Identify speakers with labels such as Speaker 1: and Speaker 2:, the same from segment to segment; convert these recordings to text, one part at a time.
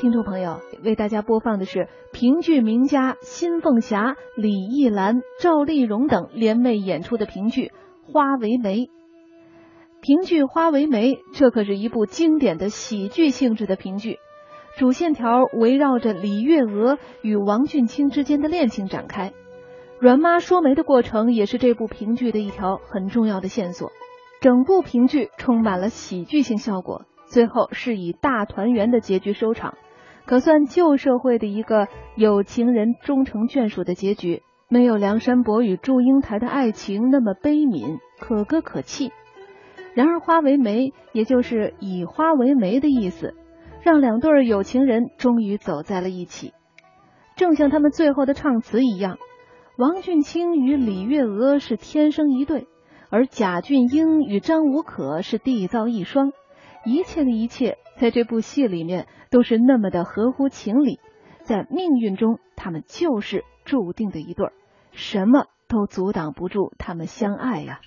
Speaker 1: 听众朋友，为大家播放的是评剧名家辛凤霞、李艺兰、赵丽蓉等联袂演出的评剧《花为媒》。评剧《花为媒》，这可是一部经典的喜剧性质的评剧，主线条围绕着李月娥与王俊卿之间的恋情展开。阮妈说媒的过程也是这部评剧的一条很重要的线索。整部评剧充满了喜剧性效果，最后是以大团圆的结局收场。可算旧社会的一个有情人终成眷属的结局，没有梁山伯与祝英台的爱情那么悲悯，可歌可泣。然而花为媒，也就是以花为媒的意思，让两对有情人终于走在了一起。正像他们最后的唱词一样，王俊卿与李月娥是天生一对，而贾俊英与张无可是缔造一双。一切的一切，在这部戏里面都是那么的合乎情理，在命运中，他们就是注定的一对儿，什么都阻挡不住他们相爱呀。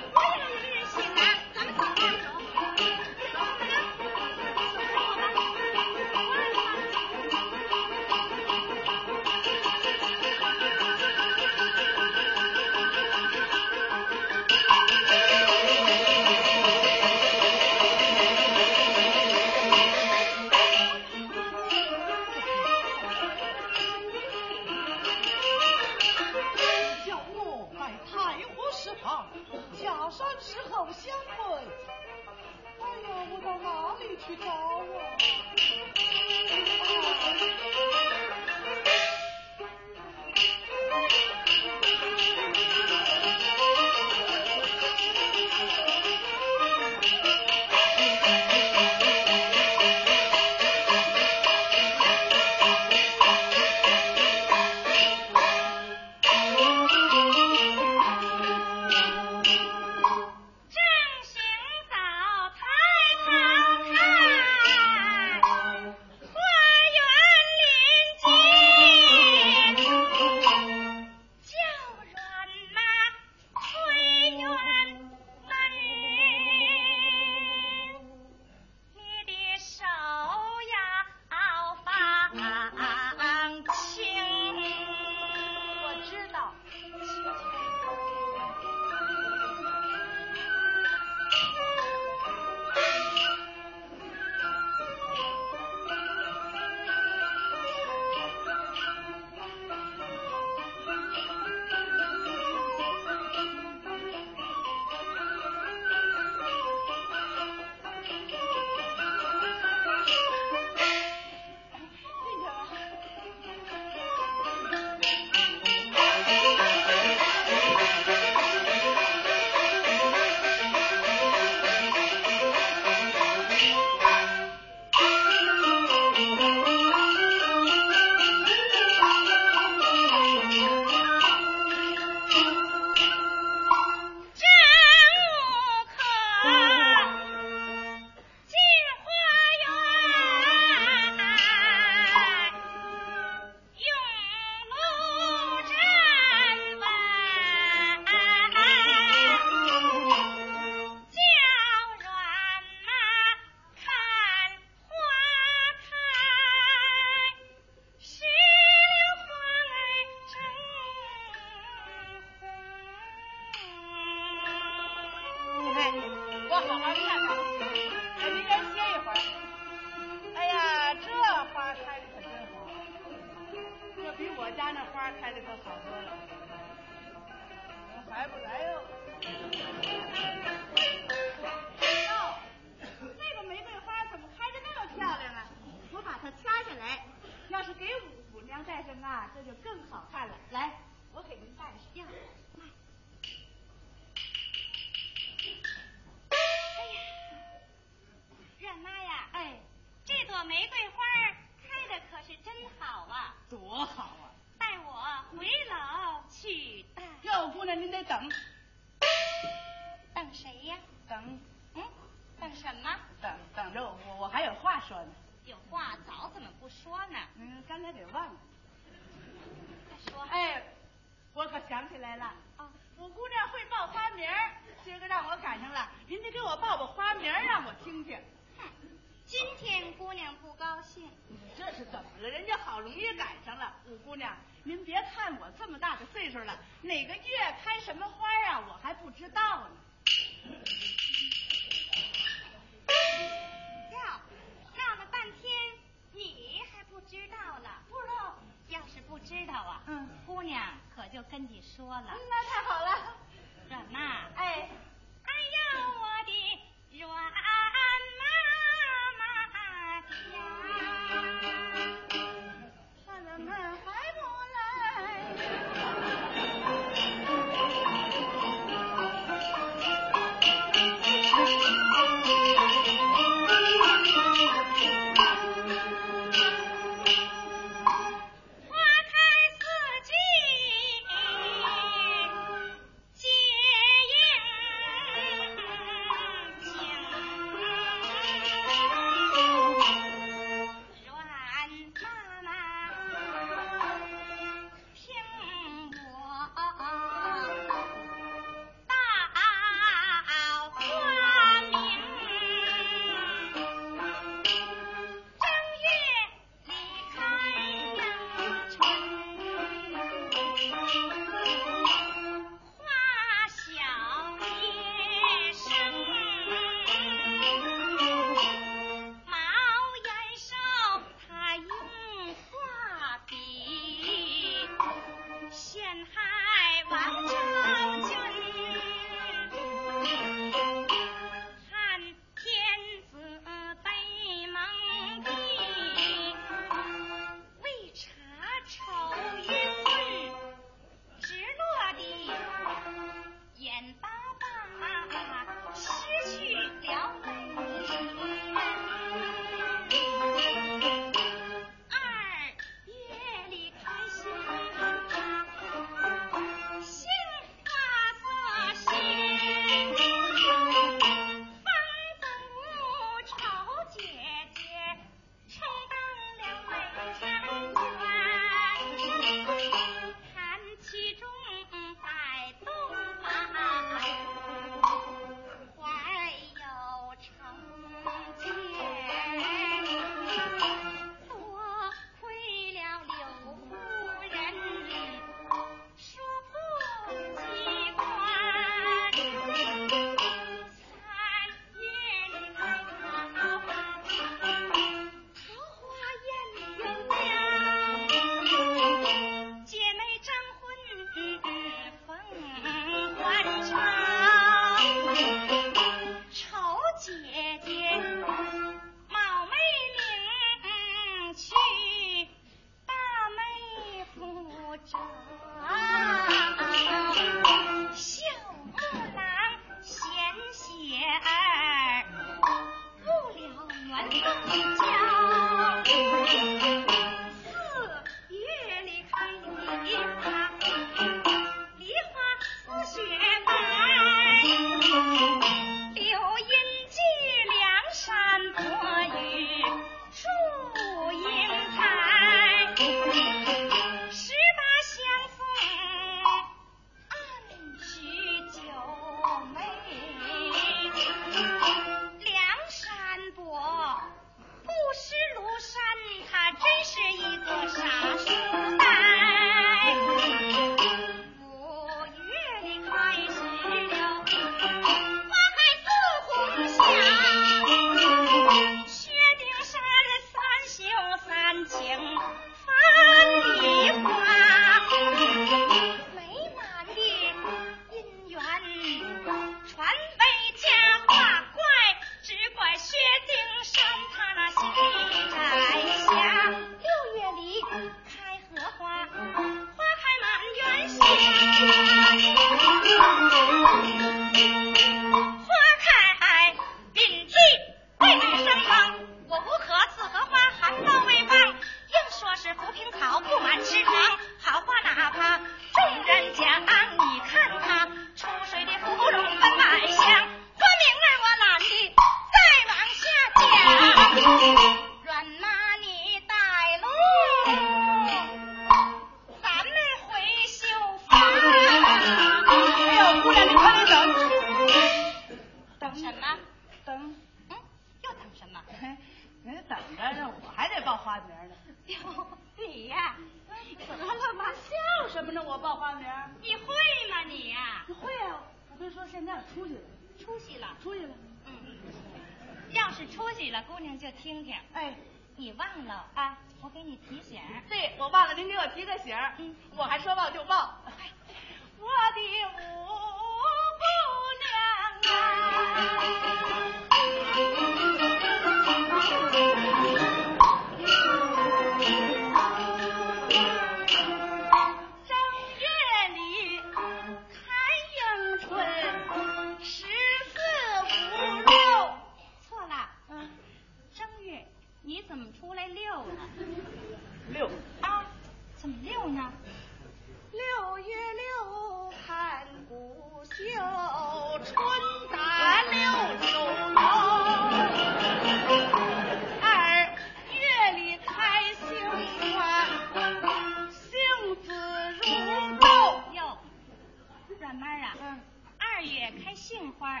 Speaker 2: 二爷开杏花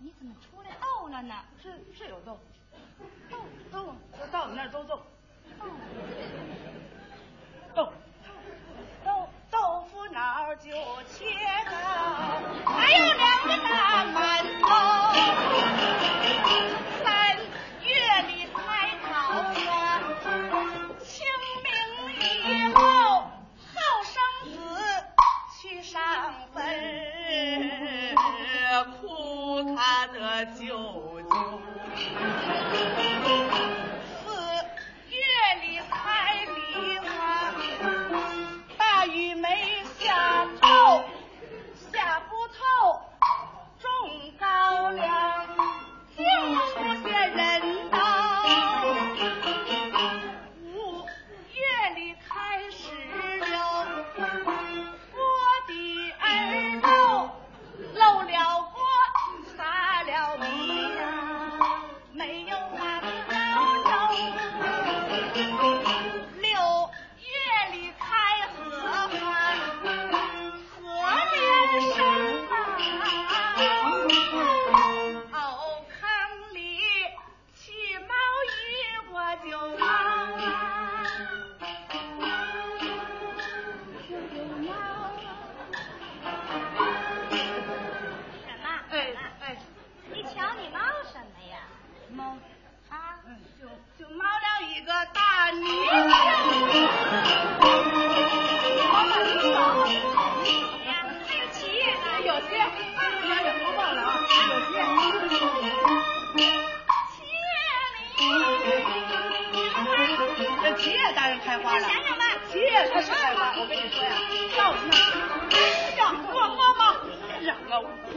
Speaker 2: 你
Speaker 3: 怎么出
Speaker 2: 来？逗了呢
Speaker 3: 是是有逗逗就到我们那儿都逗豆腐脑就切糕还有两个大妈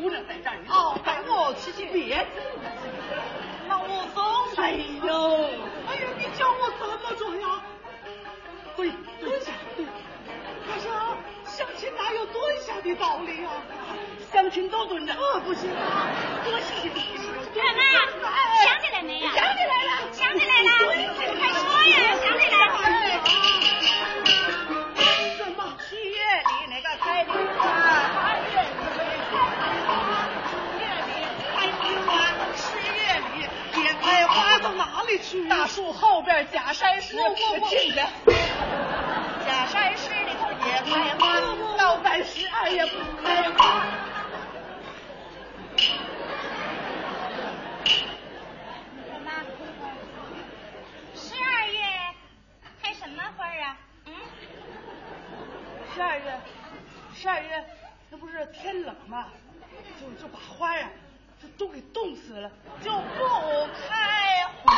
Speaker 3: 姑娘在这儿，哦，带我去去，别走，那我走。哎呦，哎呀，你叫我怎么着呀？对蹲下，对，可是，相亲哪有蹲下的道理啊？相亲都蹲着，不行啊，多谢谢你。
Speaker 2: 奶奶，想起来没有？
Speaker 3: 想起来了，
Speaker 2: 想起来了。
Speaker 3: 后边假山石，假山石里头也开花，到半十二月不开花。
Speaker 2: 十二月开什么花呀？
Speaker 3: 十二月十二月，那不是天冷吗？就就把花呀。这都给冻死了，就不开花。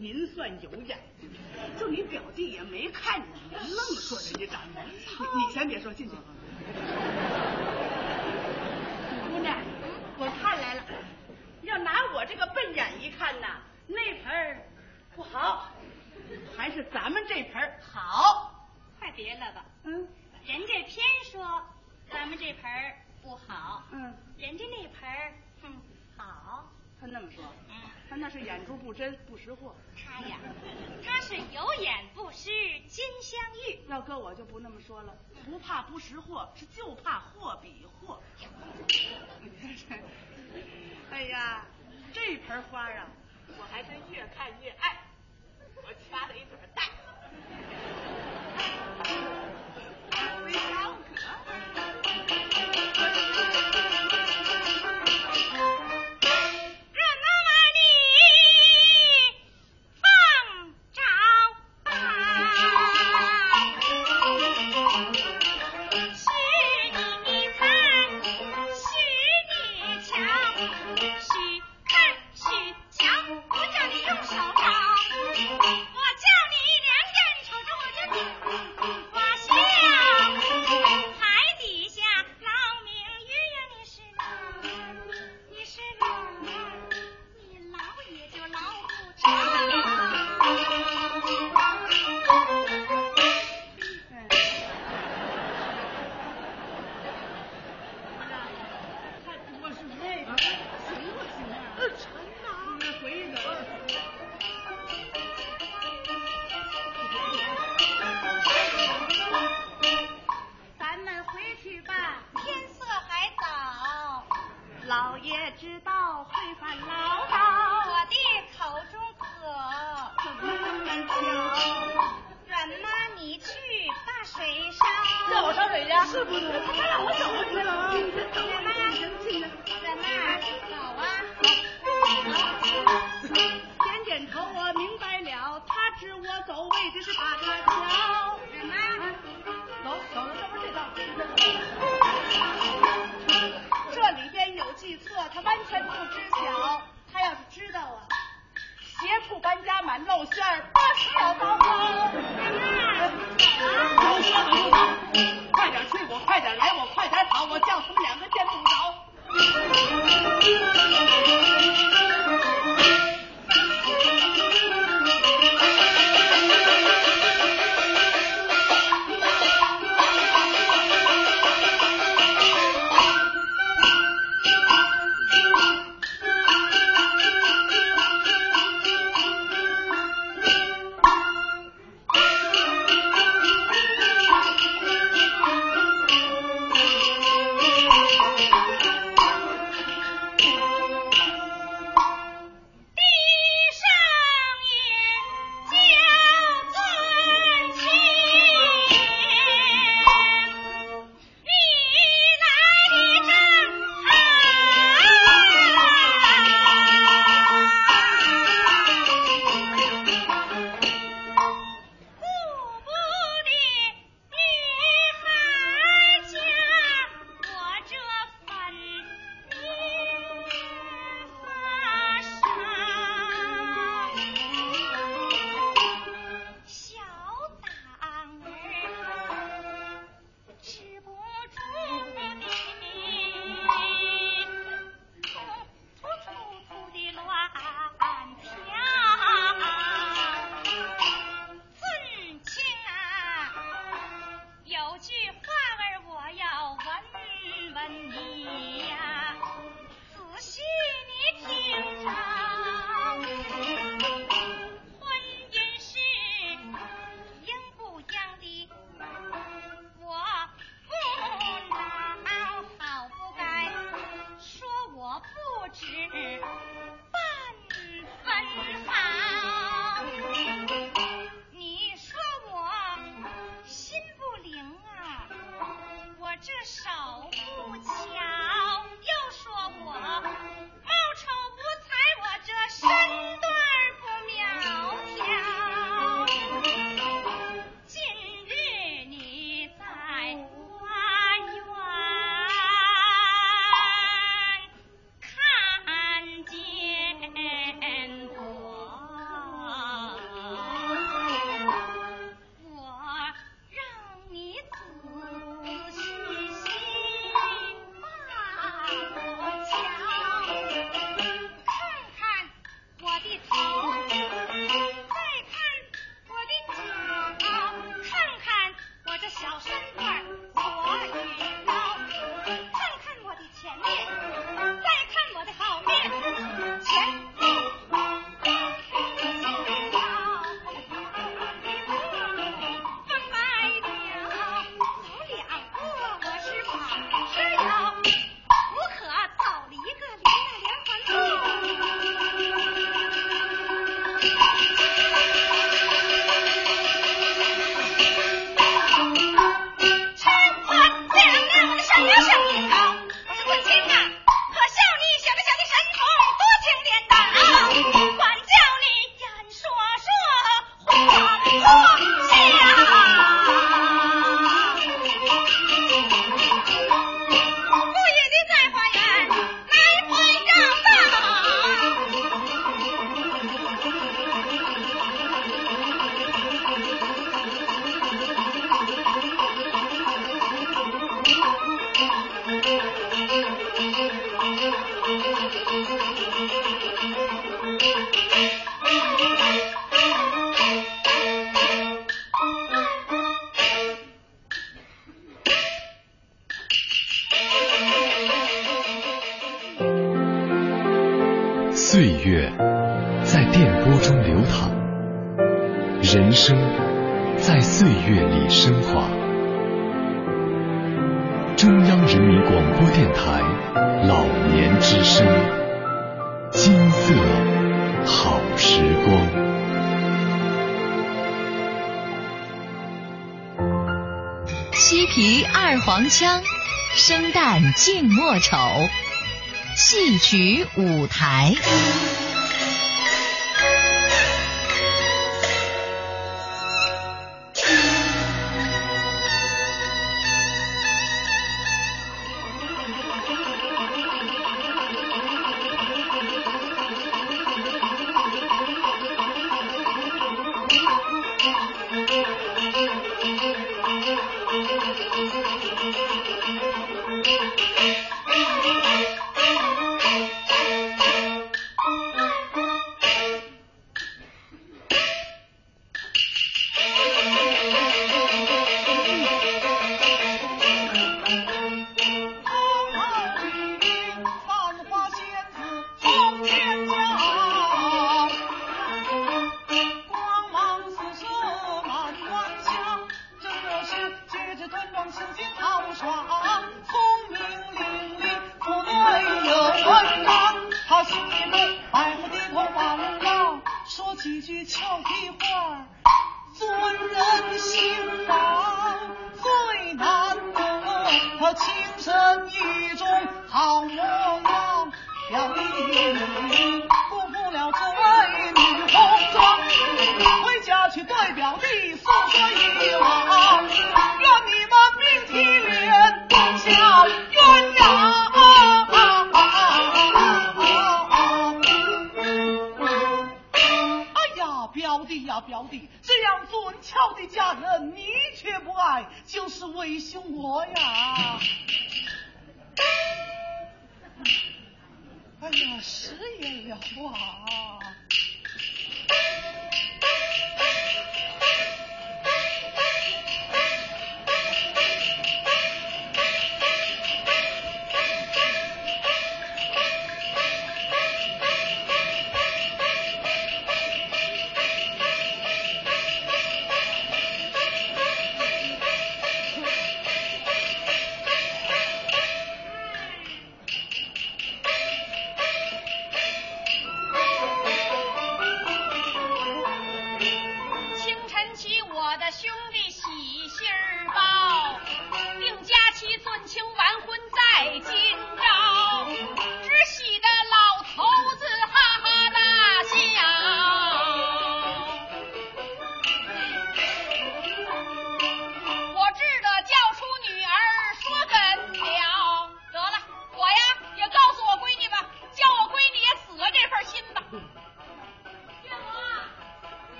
Speaker 3: 您算有眼，就你表弟也没看你，
Speaker 4: 愣说人家长得。你先别说进去。姑娘，我看来了，要拿我这个笨眼一看
Speaker 3: 呐，那盆不好，还是咱们这盆好。快别
Speaker 4: 了吧，嗯，人家偏说
Speaker 3: 咱们这盆不好，嗯，人家那盆，嗯，好。他那么说。他那是眼珠不真，不
Speaker 4: 识货。
Speaker 3: 他呀，他是有眼不识金镶玉。要搁我
Speaker 4: 就不那么说
Speaker 3: 了，不怕不识货，是
Speaker 4: 就怕货比货。哎呀，
Speaker 3: 这盆花啊，我还
Speaker 4: 真越看越爱。我掐了
Speaker 3: 一朵大。曲舞台。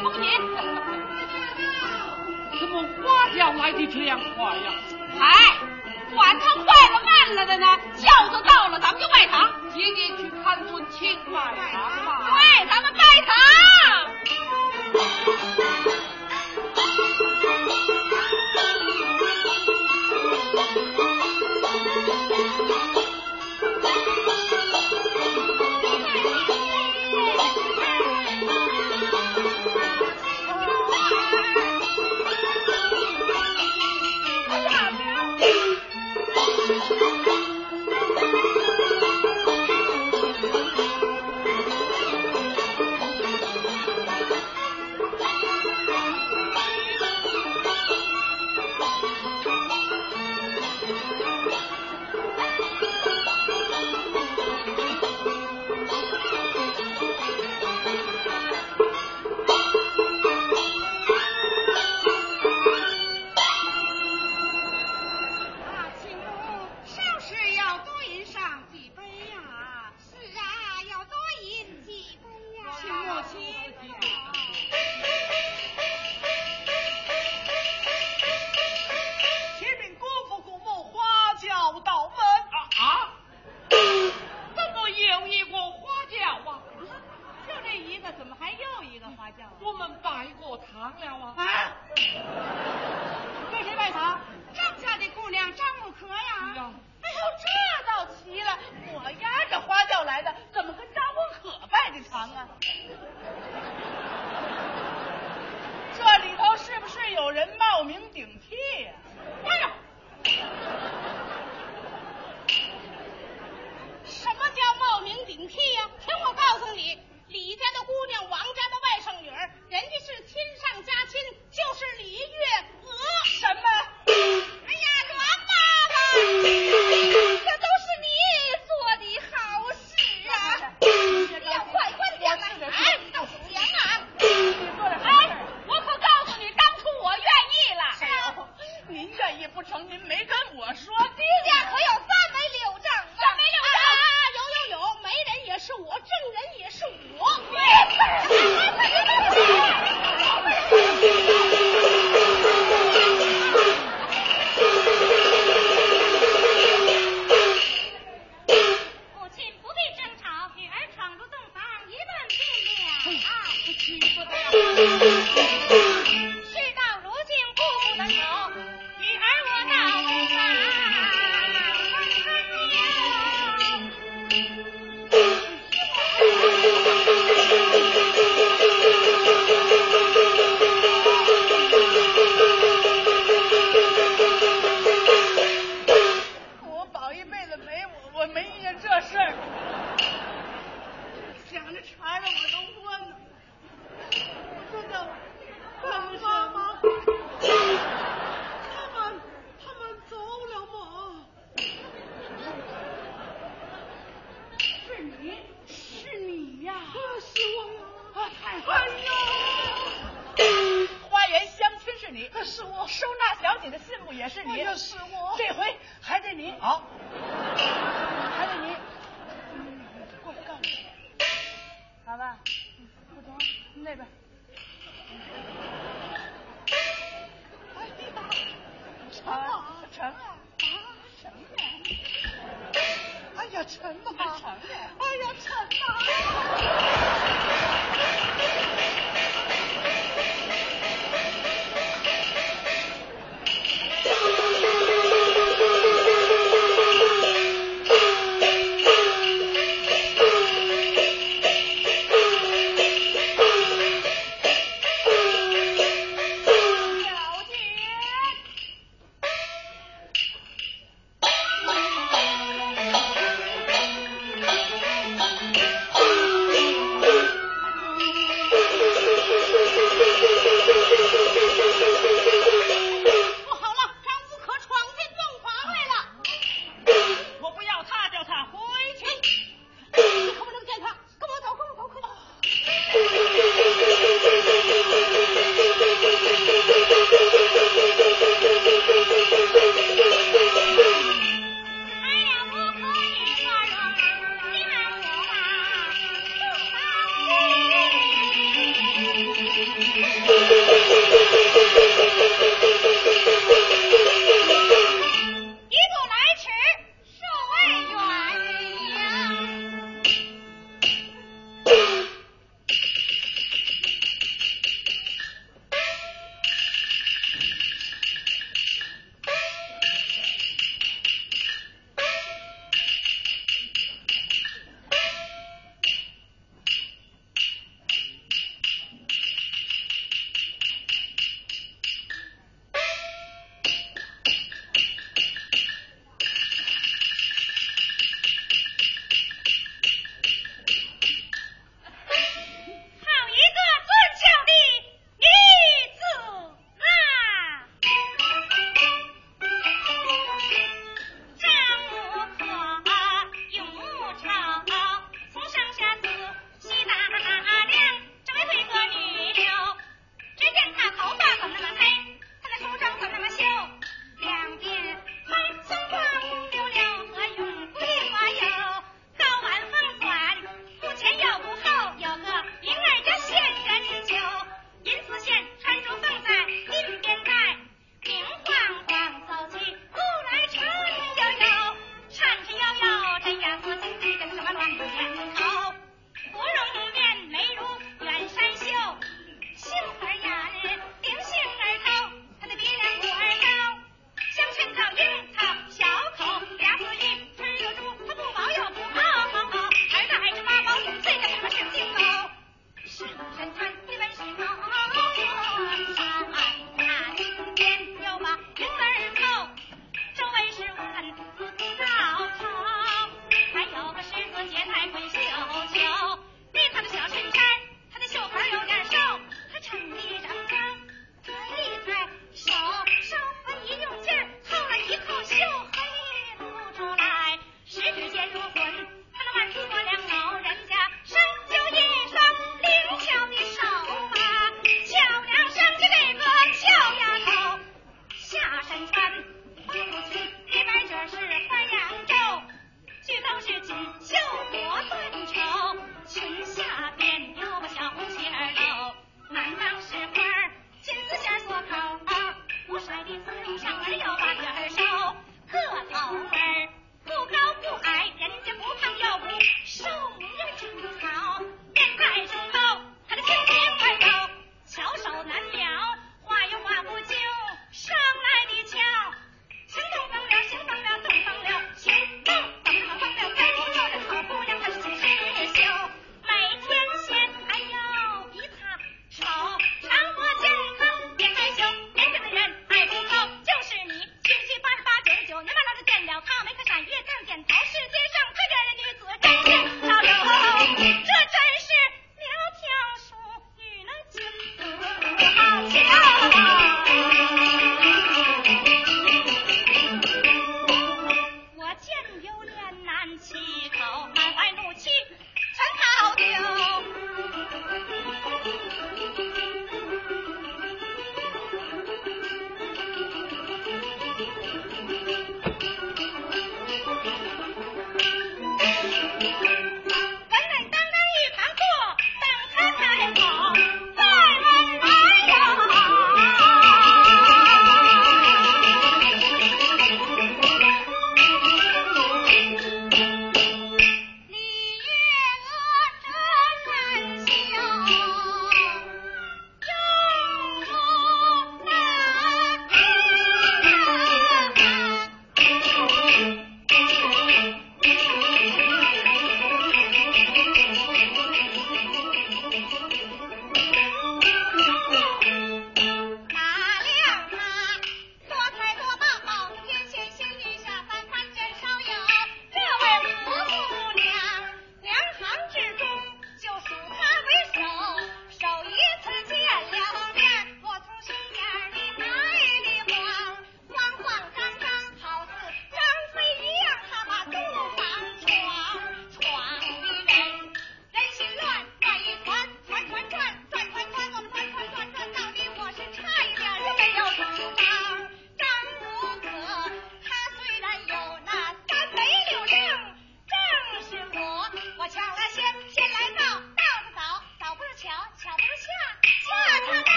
Speaker 3: 恭喜
Speaker 4: 怎么花轿来的这样快呀
Speaker 3: 哎管他快了慢了的呢轿子到了咱们就拜堂
Speaker 4: 姐姐去看尊亲拜堂吧
Speaker 3: 对咱们拜堂
Speaker 5: thank you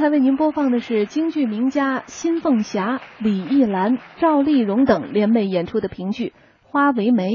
Speaker 5: 刚才为您播放的是京剧名家辛凤霞、李玉兰、赵丽蓉等联袂演出的评剧《花为媒》。